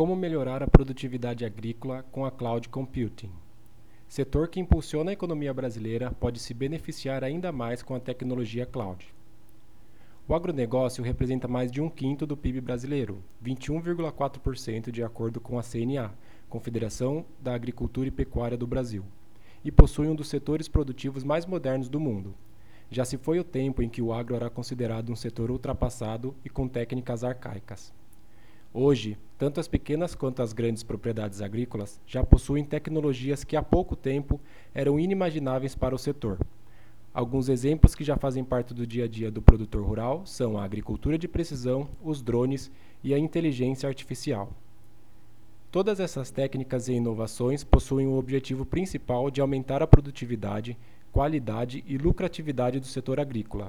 Como melhorar a produtividade agrícola com a cloud computing? Setor que impulsiona a economia brasileira pode se beneficiar ainda mais com a tecnologia cloud. O agronegócio representa mais de um quinto do PIB brasileiro, 21,4% de acordo com a CNA, Confederação da Agricultura e Pecuária do Brasil, e possui um dos setores produtivos mais modernos do mundo. Já se foi o tempo em que o agro era considerado um setor ultrapassado e com técnicas arcaicas. Hoje, tanto as pequenas quanto as grandes propriedades agrícolas já possuem tecnologias que há pouco tempo eram inimagináveis para o setor. Alguns exemplos que já fazem parte do dia a dia do produtor rural são a agricultura de precisão, os drones e a inteligência artificial. Todas essas técnicas e inovações possuem o objetivo principal de aumentar a produtividade, qualidade e lucratividade do setor agrícola.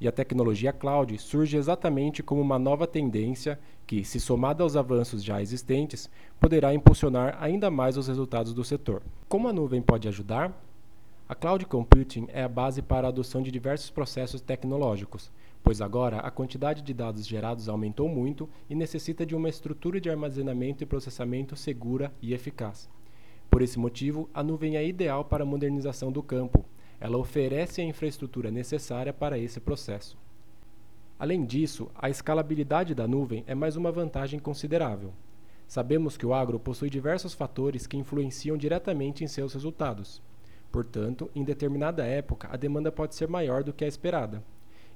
E a tecnologia cloud surge exatamente como uma nova tendência que, se somada aos avanços já existentes, poderá impulsionar ainda mais os resultados do setor. Como a nuvem pode ajudar? A cloud computing é a base para a adoção de diversos processos tecnológicos, pois agora a quantidade de dados gerados aumentou muito e necessita de uma estrutura de armazenamento e processamento segura e eficaz. Por esse motivo, a nuvem é ideal para a modernização do campo, ela oferece a infraestrutura necessária para esse processo. Além disso, a escalabilidade da nuvem é mais uma vantagem considerável. Sabemos que o agro possui diversos fatores que influenciam diretamente em seus resultados. Portanto, em determinada época, a demanda pode ser maior do que a esperada.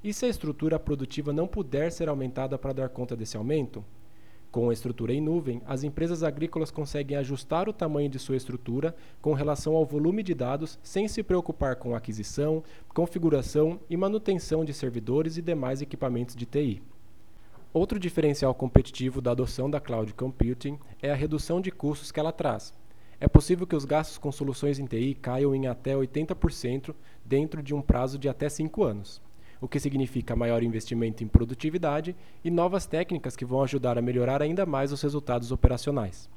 E se a estrutura produtiva não puder ser aumentada para dar conta desse aumento? Com a estrutura em nuvem, as empresas agrícolas conseguem ajustar o tamanho de sua estrutura com relação ao volume de dados sem se preocupar com aquisição, configuração e manutenção de servidores e demais equipamentos de TI. Outro diferencial competitivo da adoção da cloud computing é a redução de custos que ela traz. É possível que os gastos com soluções em TI caiam em até 80% dentro de um prazo de até 5 anos o que significa maior investimento em produtividade e novas técnicas que vão ajudar a melhorar ainda mais os resultados operacionais.